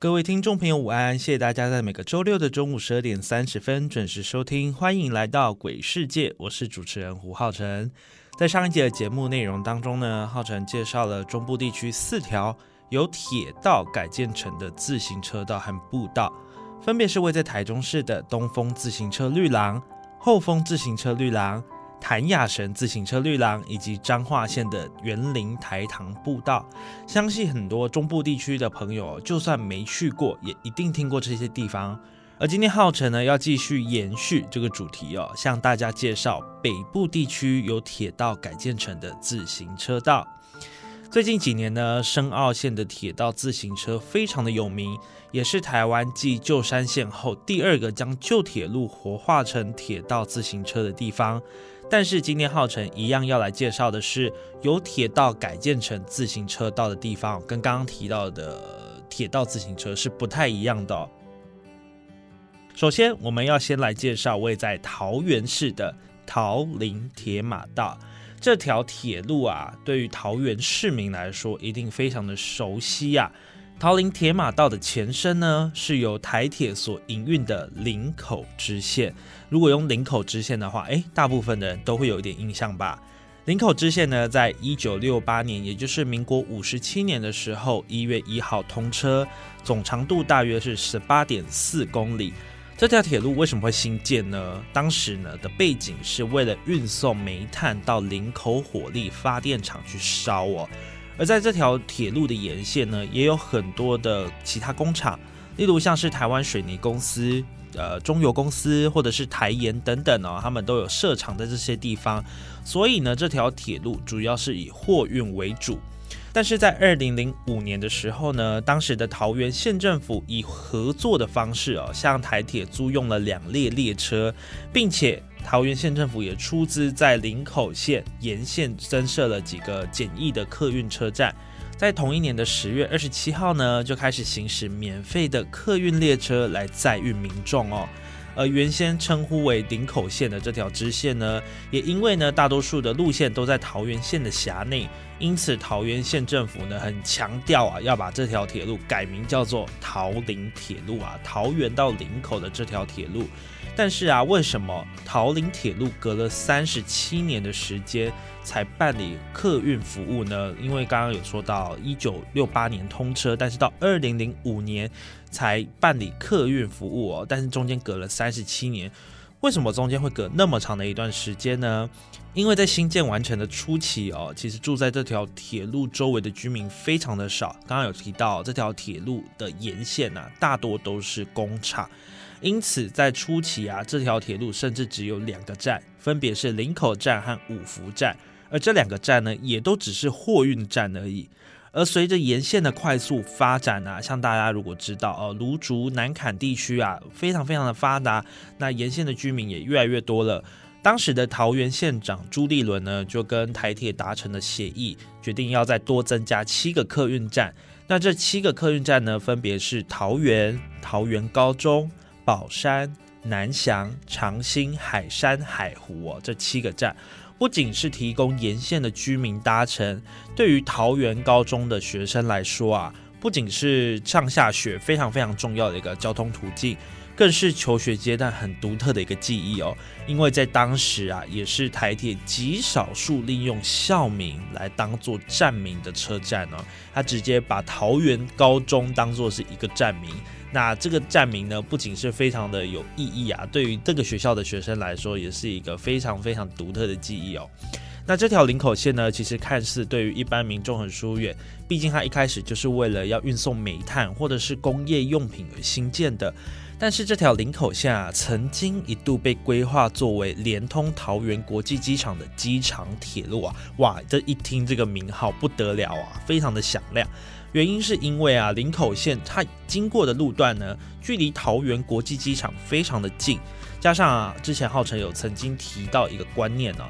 各位听众朋友，午安！谢谢大家在每个周六的中午十二点三十分准时收听，欢迎来到鬼世界，我是主持人胡浩辰。在上一节的节目内容当中呢，浩辰介绍了中部地区四条由铁道改建成的自行车道和步道，分别是位在台中市的东风自行车绿廊、后风自行车绿廊。谭雅神自行车绿廊以及彰化县的园林台塘步道，相信很多中部地区的朋友，就算没去过，也一定听过这些地方。而今天浩辰呢，要继续延续这个主题哦，向大家介绍北部地区由铁道改建成的自行车道。最近几年呢，深澳线的铁道自行车非常的有名，也是台湾继旧山线后第二个将旧铁路活化成铁道自行车的地方。但是今天浩辰一样要来介绍的是由铁道改建成自行车道的地方，跟刚刚提到的铁道自行车是不太一样的。首先，我们要先来介绍位在桃园市的桃林铁马道这条铁路啊，对于桃园市民来说一定非常的熟悉呀。桃林铁马道的前身呢，是由台铁所营运的林口支线。如果用林口支线的话，诶，大部分的人都会有一点印象吧。林口支线呢，在一九六八年，也就是民国五十七年的时候，一月一号通车，总长度大约是十八点四公里。这条铁路为什么会新建呢？当时呢的背景是为了运送煤炭到林口火力发电厂去烧哦。而在这条铁路的沿线呢，也有很多的其他工厂，例如像是台湾水泥公司、呃中油公司或者是台盐等等哦，他们都有设厂在这些地方。所以呢，这条铁路主要是以货运为主。但是在二零零五年的时候呢，当时的桃园县政府以合作的方式哦，向台铁租用了两列列车，并且。桃园县政府也出资在林口县沿线增设了几个简易的客运车站，在同一年的十月二十七号呢，就开始行驶免费的客运列车来载运民众哦。而原先称呼为林口线的这条支线呢，也因为呢大多数的路线都在桃园县的辖内，因此桃园县政府呢很强调啊，要把这条铁路改名叫做桃林铁路啊，桃园到林口的这条铁路。但是啊，为什么桃林铁路隔了三十七年的时间才办理客运服务呢？因为刚刚有说到一九六八年通车，但是到二零零五年才办理客运服务哦。但是中间隔了三十七年，为什么中间会隔那么长的一段时间呢？因为在新建完成的初期哦，其实住在这条铁路周围的居民非常的少。刚刚有提到这条铁路的沿线呐，大多都是工厂。因此，在初期啊，这条铁路甚至只有两个站，分别是林口站和五福站，而这两个站呢，也都只是货运站而已。而随着沿线的快速发展啊，像大家如果知道哦，芦竹南坎地区啊，非常非常的发达，那沿线的居民也越来越多了。当时的桃园县长朱立伦呢，就跟台铁达成了协议，决定要再多增加七个客运站。那这七个客运站呢，分别是桃园、桃园高中。宝山、南翔、长兴、海山、海湖哦，这七个站不仅是提供沿线的居民搭乘，对于桃园高中的学生来说啊，不仅是上下学非常非常重要的一个交通途径。更是求学阶段很独特的一个记忆哦，因为在当时啊，也是台铁极少数利用校名来当做站名的车站哦，它直接把桃园高中当做是一个站名。那这个站名呢，不仅是非常的有意义啊，对于这个学校的学生来说，也是一个非常非常独特的记忆哦。那这条林口线呢，其实看似对于一般民众很疏远，毕竟它一开始就是为了要运送煤炭或者是工业用品而新建的。但是这条林口线啊，曾经一度被规划作为连通桃园国际机场的机场铁路啊，哇，这一听这个名号不得了啊，非常的响亮。原因是因为啊，林口线它经过的路段呢，距离桃园国际机场非常的近，加上啊，之前浩辰有曾经提到一个观念呢。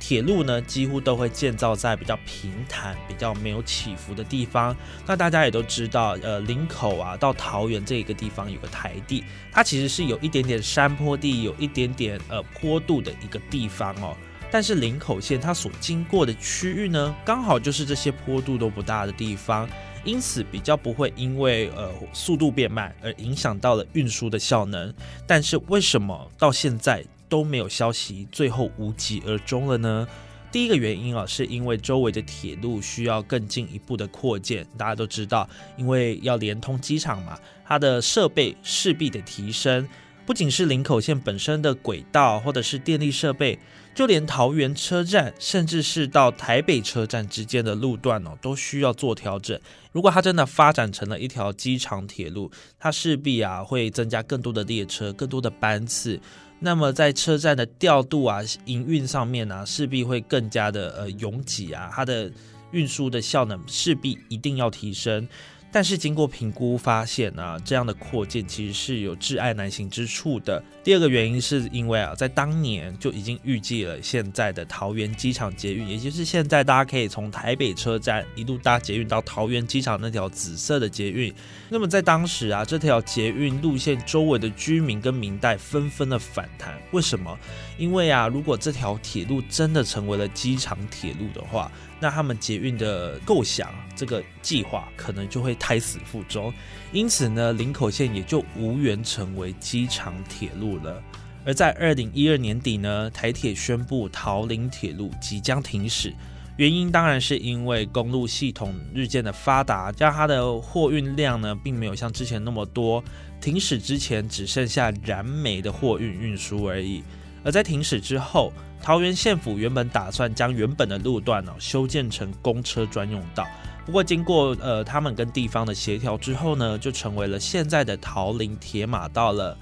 铁路呢，几乎都会建造在比较平坦、比较没有起伏的地方。那大家也都知道，呃，林口啊到桃园这一个地方有个台地，它其实是有一点点山坡地，有一点点呃坡度的一个地方哦。但是林口线它所经过的区域呢，刚好就是这些坡度都不大的地方，因此比较不会因为呃速度变慢而影响到了运输的效能。但是为什么到现在？都没有消息，最后无疾而终了呢？第一个原因啊，是因为周围的铁路需要更进一步的扩建。大家都知道，因为要连通机场嘛，它的设备势必得提升。不仅是林口线本身的轨道或者是电力设备，就连桃园车站，甚至是到台北车站之间的路段哦，都需要做调整。如果它真的发展成了一条机场铁路，它势必啊会增加更多的列车、更多的班次。那么在车站的调度啊、营运上面呢，势必会更加的呃拥挤啊，它的运输的效能势必一定要提升。但是经过评估发现呢，这样的扩建其实是有挚爱难行之处的。第二个原因是因为啊，在当年就已经预计了现在的桃园机场捷运，也就是现在大家可以从台北车站一路搭捷运到桃园机场那条紫色的捷运。那么在当时啊，这条捷运路线周围的居民跟民代纷纷的反弹。为什么？因为啊，如果这条铁路真的成为了机场铁路的话，那他们捷运的构想这个计划可能就会胎死腹中，因此呢，林口线也就无缘成为机场铁路了。而在二零一二年底呢，台铁宣布桃林铁路即将停驶，原因当然是因为公路系统日渐的发达，加上它的货运量呢，并没有像之前那么多。停驶之前只剩下燃煤的货运运输而已，而在停驶之后。桃园县府原本打算将原本的路段呢修建成公车专用道，不过经过呃他们跟地方的协调之后呢，就成为了现在的桃林铁马道了。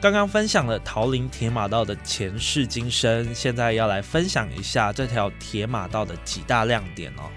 刚刚分享了桃林铁马道的前世今生，现在要来分享一下这条铁马道的几大亮点哦。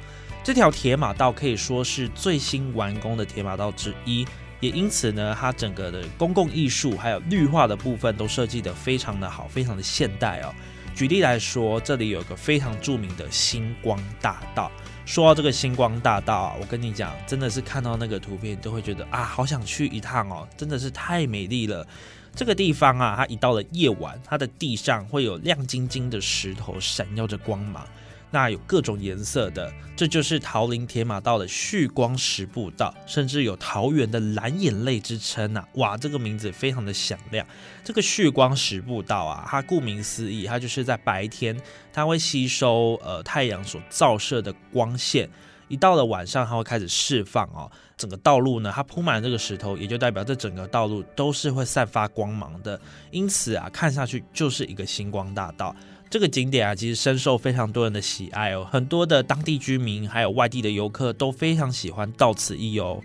这条铁马道可以说是最新完工的铁马道之一，也因此呢，它整个的公共艺术还有绿化的部分都设计得非常的好，非常的现代哦。举例来说，这里有个非常著名的星光大道。说到这个星光大道啊，我跟你讲，真的是看到那个图片都会觉得啊，好想去一趟哦，真的是太美丽了。这个地方啊，它一到了夜晚，它的地上会有亮晶晶的石头闪耀着光芒。那有各种颜色的，这就是桃林铁马道的旭光石步道，甚至有桃园的蓝眼泪之称呐！哇，这个名字非常的响亮。这个旭光石步道啊，它顾名思义，它就是在白天，它会吸收呃太阳所照射的光线，一到了晚上，它会开始释放哦。整个道路呢，它铺满这个石头，也就代表这整个道路都是会散发光芒的，因此啊，看下去就是一个星光大道。这个景点啊，其实深受非常多人的喜爱哦。很多的当地居民还有外地的游客都非常喜欢到此一游。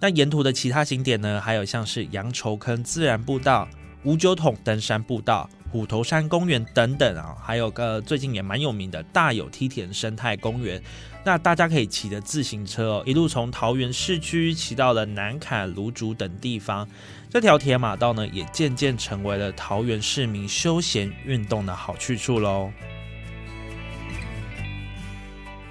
那沿途的其他景点呢，还有像是羊稠坑自然步道、五九桶登山步道、虎头山公园等等啊，还有个最近也蛮有名的大有梯田生态公园。那大家可以骑着自行车哦，一路从桃园市区骑到了南坎、芦竹等地方。这条铁马道呢，也渐渐成为了桃园市民休闲运动的好去处喽。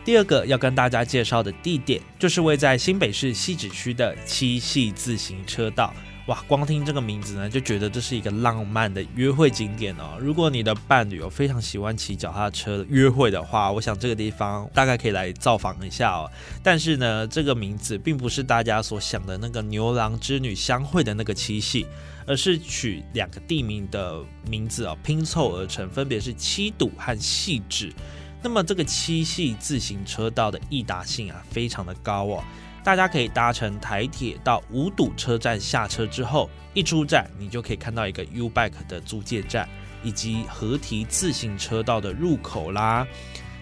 第二个要跟大家介绍的地点，就是位在新北市汐止区的七系自行车道。哇，光听这个名字呢，就觉得这是一个浪漫的约会景点哦。如果你的伴侣有非常喜欢骑脚踏车约会的话，我想这个地方大概可以来造访一下哦。但是呢，这个名字并不是大家所想的那个牛郎织女相会的那个七夕，而是取两个地名的名字哦拼凑而成，分别是七堵和细致。那么这个七系自行车道的易达性啊，非常的高哦。大家可以搭乘台铁到五堵车站下车之后，一出站你就可以看到一个 U Bike 的租借站，以及合体自行车道的入口啦。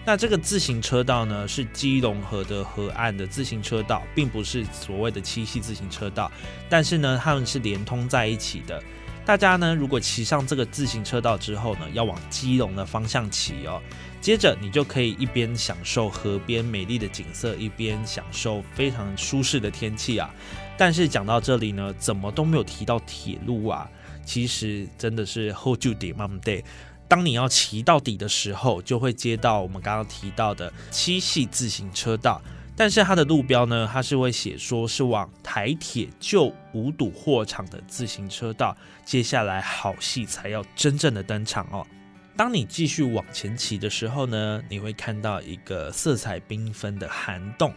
那这个自行车道呢，是基隆河的河岸的自行车道，并不是所谓的七系自行车道，但是呢，它们是连通在一起的。大家呢，如果骑上这个自行车道之后呢，要往基隆的方向骑哦。接着你就可以一边享受河边美丽的景色，一边享受非常舒适的天气啊。但是讲到这里呢，怎么都没有提到铁路啊？其实真的是 hold you day mom day。当你要骑到底的时候，就会接到我们刚刚提到的七系自行车道。但是它的路标呢，它是会写说是往台铁旧五堵货场的自行车道。接下来好戏才要真正的登场哦。当你继续往前骑的时候呢，你会看到一个色彩缤纷的涵洞。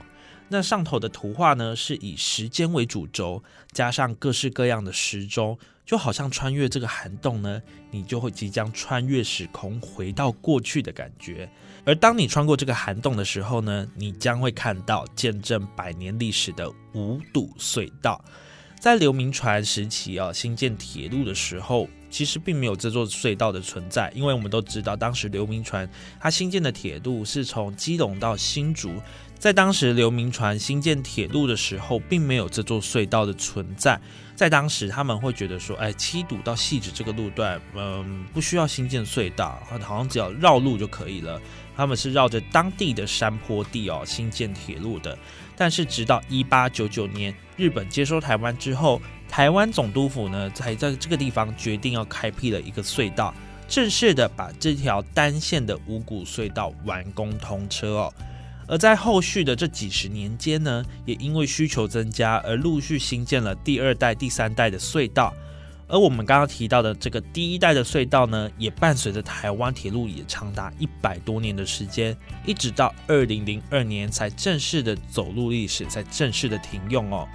那上头的图画呢，是以时间为主轴，加上各式各样的时钟，就好像穿越这个涵洞呢，你就会即将穿越时空，回到过去的感觉。而当你穿过这个涵洞的时候呢，你将会看到见证百年历史的五堵隧道。在刘铭传时期啊，新建铁路的时候，其实并没有这座隧道的存在，因为我们都知道，当时刘铭传他新建的铁路是从基隆到新竹，在当时刘铭传新建铁路的时候，并没有这座隧道的存在。在当时，他们会觉得说，哎，七堵到细致这个路段，嗯，不需要新建隧道，好像只要绕路就可以了。他们是绕着当地的山坡地哦新建铁路的，但是直到一八九九年日本接收台湾之后，台湾总督府呢才在这个地方决定要开辟了一个隧道，正式的把这条单线的五股隧道完工通车哦。而在后续的这几十年间呢，也因为需求增加而陆续新建了第二代、第三代的隧道。而我们刚刚提到的这个第一代的隧道呢，也伴随着台湾铁路也长达一百多年的时间，一直到二零零二年才正式的走入历史，才正式的停用哦。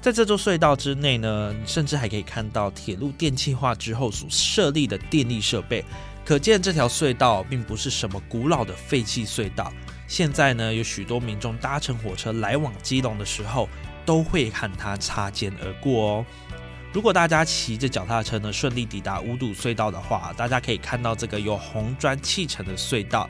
在这座隧道之内呢，甚至还可以看到铁路电气化之后所设立的电力设备，可见这条隧道并不是什么古老的废弃隧道。现在呢，有许多民众搭乘火车来往基隆的时候，都会和它擦肩而过哦。如果大家骑着脚踏车呢顺利抵达五堵隧道的话，大家可以看到这个由红砖砌成的隧道。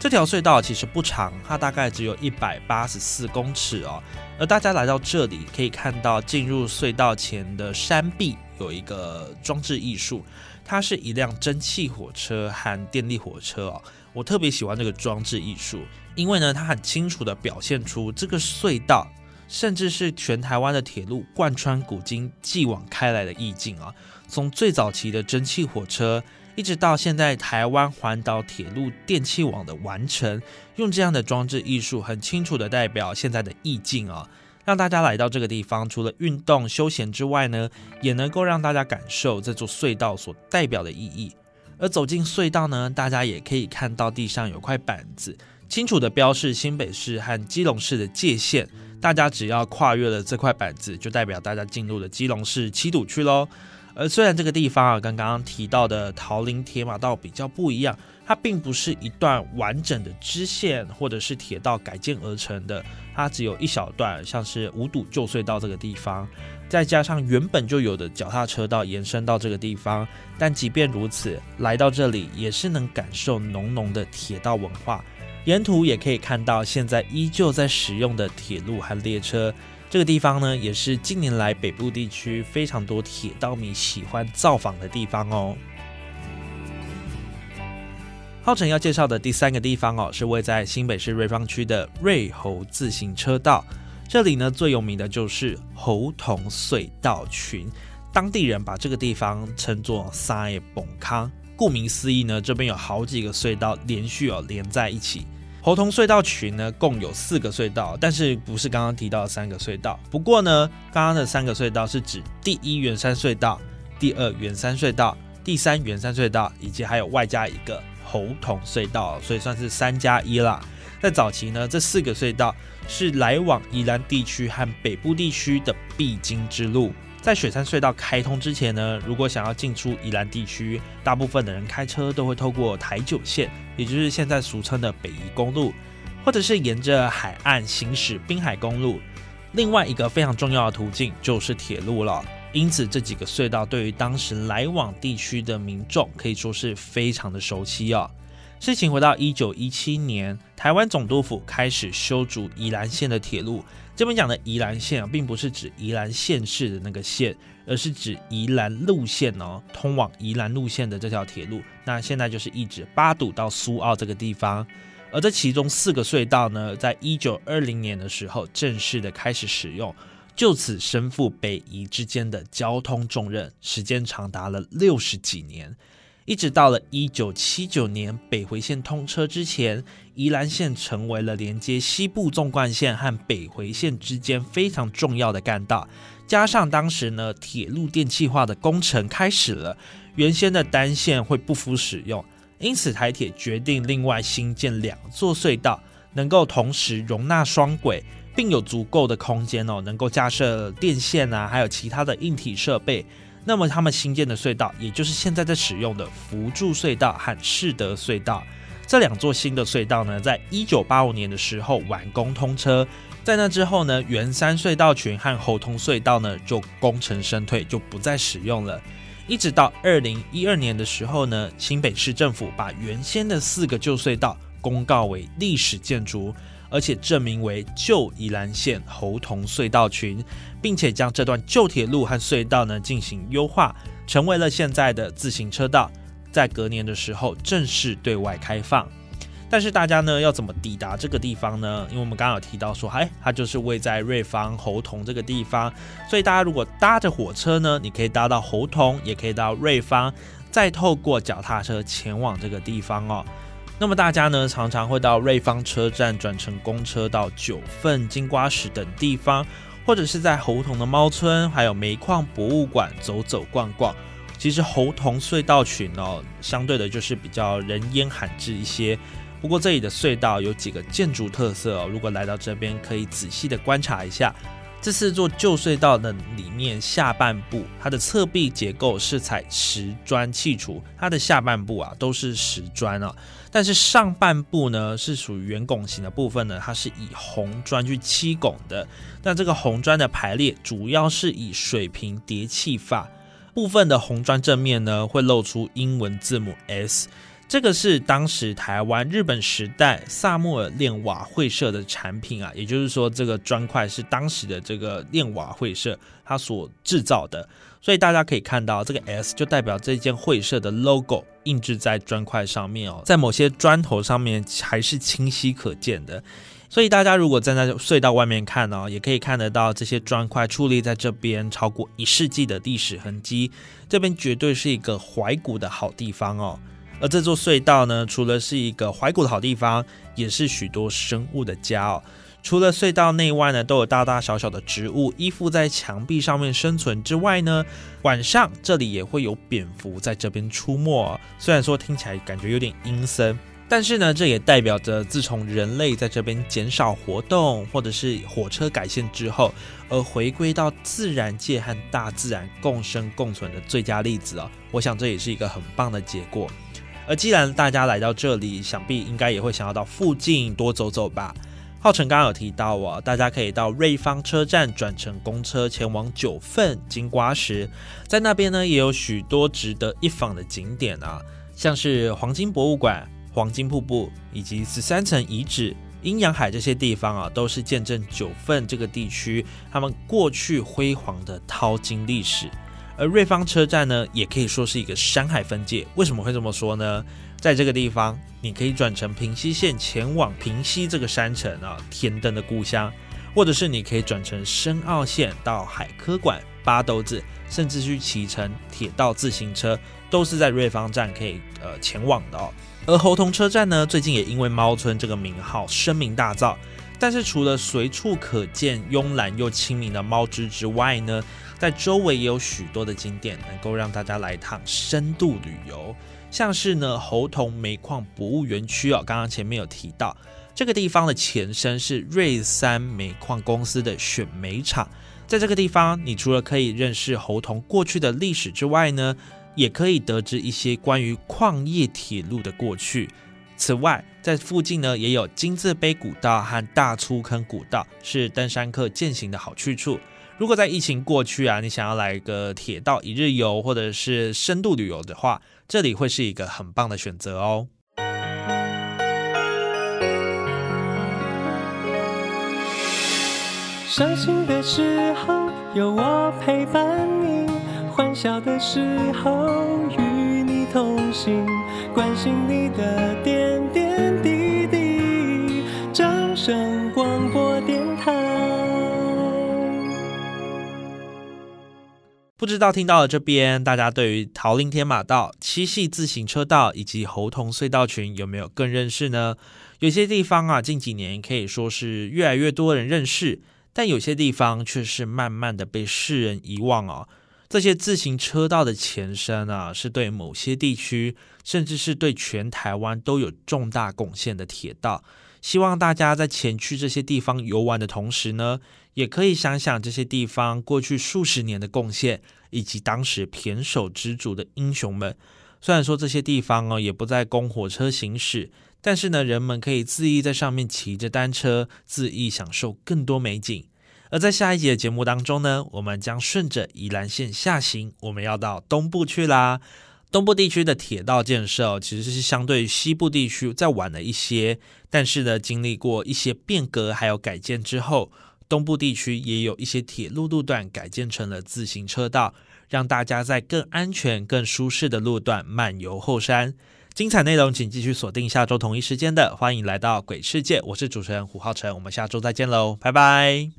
这条隧道其实不长，它大概只有一百八十四公尺哦。而大家来到这里，可以看到进入隧道前的山壁有一个装置艺术，它是一辆蒸汽火车和电力火车哦。我特别喜欢这个装置艺术，因为呢，它很清楚的表现出这个隧道。甚至是全台湾的铁路贯穿古今、继往开来的意境啊！从最早期的蒸汽火车，一直到现在台湾环岛铁路电气网的完成，用这样的装置艺术，很清楚的代表现在的意境啊！让大家来到这个地方，除了运动休闲之外呢，也能够让大家感受这座隧道所代表的意义。而走进隧道呢，大家也可以看到地上有块板子，清楚的标示新北市和基隆市的界限。大家只要跨越了这块板子，就代表大家进入了基隆市七堵区喽。而虽然这个地方啊，跟刚刚提到的桃林铁马道比较不一样，它并不是一段完整的支线或者是铁道改建而成的，它只有一小段，像是五堵旧隧道这个地方，再加上原本就有的脚踏车道延伸到这个地方。但即便如此，来到这里也是能感受浓浓的铁道文化。沿途也可以看到现在依旧在使用的铁路和列车。这个地方呢，也是近年来北部地区非常多铁道迷喜欢造访的地方哦。浩辰要介绍的第三个地方哦，是位在新北市瑞芳区的瑞猴自行车道。这里呢，最有名的就是猴童隧道群，当地人把这个地方称作“三叶崩康”。顾名思义呢，这边有好几个隧道连续哦连在一起。猴童隧道群呢，共有四个隧道，但是不是刚刚提到的三个隧道。不过呢，刚刚的三个隧道是指第一圆山隧道、第二圆山隧道、第三圆山隧道，以及还有外加一个猴童隧道，所以算是三加一啦。在早期呢，这四个隧道是来往宜兰地区和北部地区的必经之路。在雪山隧道开通之前呢，如果想要进出宜兰地区，大部分的人开车都会透过台九线，也就是现在俗称的北宜公路，或者是沿着海岸行驶滨海公路。另外一个非常重要的途径就是铁路了。因此，这几个隧道对于当时来往地区的民众可以说是非常的熟悉哦。事情回到一九一七年，台湾总督府开始修筑宜兰线的铁路。这边讲的宜兰线啊，并不是指宜兰县市的那个县，而是指宜兰路线哦，通往宜兰路线的这条铁路。那现在就是一指八堵到苏澳这个地方。而这其中四个隧道呢，在一九二零年的时候正式的开始使用。就此身负北宜之间的交通重任，时间长达了六十几年。一直到了一九七九年北回线通车之前，宜兰线成为了连接西部纵贯线和北回线之间非常重要的干道。加上当时呢，铁路电气化的工程开始了，原先的单线会不敷使用，因此台铁决定另外新建两座隧道，能够同时容纳双轨，并有足够的空间哦，能够架设电线啊，还有其他的硬体设备。那么他们新建的隧道，也就是现在在使用的福柱隧道和士德隧道，这两座新的隧道呢，在一九八五年的时候完工通车。在那之后呢，圆山隧道群和猴通隧道呢就功成身退，就不再使用了。一直到二零一二年的时候呢，新北市政府把原先的四个旧隧道公告为历史建筑。而且证明为旧宜兰线猴硐隧道群，并且将这段旧铁路和隧道呢进行优化，成为了现在的自行车道。在隔年的时候正式对外开放。但是大家呢要怎么抵达这个地方呢？因为我们刚刚有提到说，哎，它就是位在瑞芳猴硐这个地方，所以大家如果搭着火车呢，你可以搭到猴硐，也可以到瑞芳，再透过脚踏车前往这个地方哦。那么大家呢，常常会到瑞芳车站转乘公车到九份、金瓜石等地方，或者是在猴硐的猫村，还有煤矿博物馆走走逛逛。其实猴硐隧道群哦，相对的就是比较人烟罕至一些。不过这里的隧道有几个建筑特色哦，如果来到这边，可以仔细的观察一下。这四座旧隧道的里面下半部，它的侧壁结构是采石砖砌筑，它的下半部啊都是石砖啊，但是上半部呢是属于圆拱形的部分呢，它是以红砖去砌拱的。那这个红砖的排列主要是以水平叠砌法，部分的红砖正面呢会露出英文字母 S。这个是当时台湾日本时代萨穆尔炼瓦会社的产品啊，也就是说，这个砖块是当时的这个炼瓦会社它所制造的，所以大家可以看到这个 S 就代表这间会社的 logo 印制在砖块上面哦，在某些砖头上面还是清晰可见的，所以大家如果站在隧道外面看哦，也可以看得到这些砖块矗立在这边超过一世纪的历史痕迹，这边绝对是一个怀古的好地方哦。而这座隧道呢，除了是一个怀古的好地方，也是许多生物的家哦。除了隧道内外呢，都有大大小小的植物依附在墙壁上面生存之外呢，晚上这里也会有蝙蝠在这边出没。虽然说听起来感觉有点阴森，但是呢，这也代表着自从人类在这边减少活动，或者是火车改线之后，而回归到自然界和大自然共生共存的最佳例子哦。我想这也是一个很棒的结果。而既然大家来到这里，想必应该也会想要到附近多走走吧。浩辰刚刚有提到哦，大家可以到瑞芳车站转乘公车前往九份金瓜石，在那边呢也有许多值得一访的景点啊，像是黄金博物馆、黄金瀑布以及十三层遗址、阴阳海这些地方啊，都是见证九份这个地区他们过去辉煌的淘金历史。而瑞芳车站呢，也可以说是一个山海分界。为什么会这么说呢？在这个地方，你可以转乘平西线前往平西这个山城啊，天灯的故乡；或者是你可以转乘深澳线到海科馆、八斗子，甚至去骑乘铁道自行车，都是在瑞芳站可以呃前往的哦。而猴硐车站呢，最近也因为猫村这个名号声名大噪。但是除了随处可见慵懒又亲民的猫之之外呢？在周围也有许多的景点，能够让大家来一趟深度旅游。像是呢，猴硐煤矿博物园区哦，刚刚前面有提到，这个地方的前身是瑞山煤矿公司的选煤厂。在这个地方，你除了可以认识猴硐过去的历史之外呢，也可以得知一些关于矿业铁路的过去。此外，在附近呢，也有金字碑古道和大粗坑古道，是登山客践行的好去处。如果在疫情过去啊，你想要来个铁道一日游或者是深度旅游的话，这里会是一个很棒的选择哦。伤心的时候有我陪伴你，欢笑的时候与你同行，关心你的点点滴滴。掌声不知道听到了这边，大家对于桃林天马道、七系自行车道以及猴童隧道群有没有更认识呢？有些地方啊，近几年可以说是越来越多人认识，但有些地方却是慢慢的被世人遗忘哦。这些自行车道的前身啊，是对某些地区，甚至是对全台湾都有重大贡献的铁道。希望大家在前去这些地方游玩的同时呢，也可以想想这些地方过去数十年的贡献，以及当时胼手之主的英雄们。虽然说这些地方哦也不再供火车行驶，但是呢，人们可以恣意在上面骑着单车，恣意享受更多美景。而在下一集的节目当中呢，我们将顺着宜兰县下行，我们要到东部去啦。东部地区的铁道建设其实是相对西部地区再晚了一些，但是呢，经历过一些变革还有改建之后，东部地区也有一些铁路路段改建成了自行车道，让大家在更安全、更舒适的路段漫游后山。精彩内容请继续锁定下周同一时间的，欢迎来到鬼世界，我是主持人胡浩辰，我们下周再见喽，拜拜。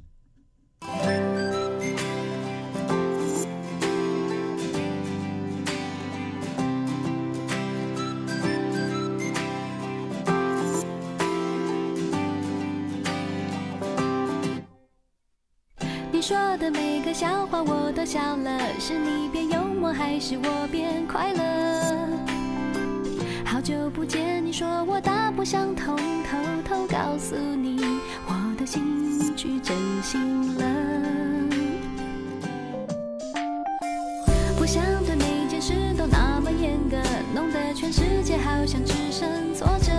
笑话我都笑了，是你变幽默还是我变快乐？好久不见，你说我大不相同，偷偷告诉你，我的心去真心了。不想对每件事都那么严格，弄得全世界好像只剩挫折。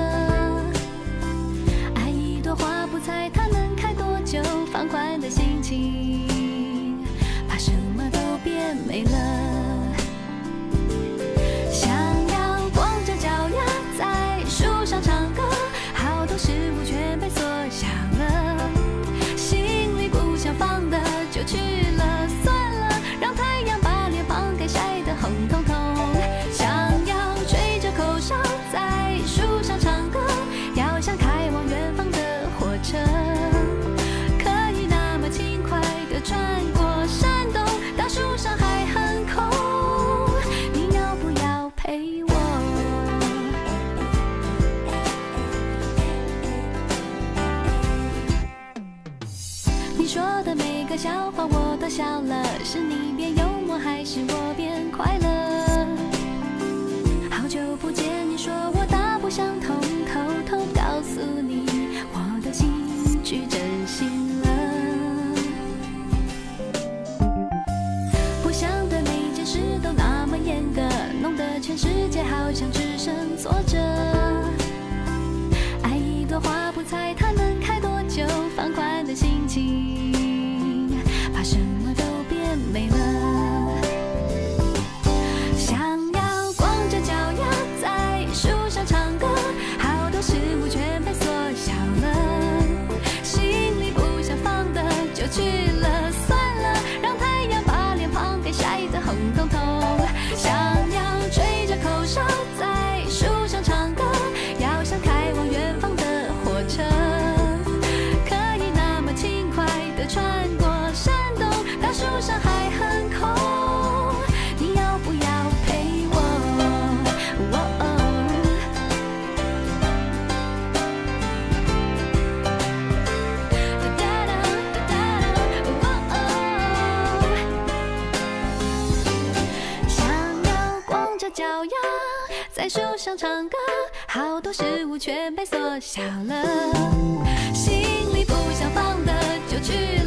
爱一朵花不猜它能开多久，放宽的心情，说的每个笑话我都笑了，是你变幽默还是我变快乐？好久不见，你说我大不相同，偷偷告诉你，我的心去真心了。不想对每件事都那么严格，弄得全世界好像只剩挫折。爱一朵花不猜它能开多久，放宽的心情，想唱歌，好多事物全被缩小了，心里不想放的就去。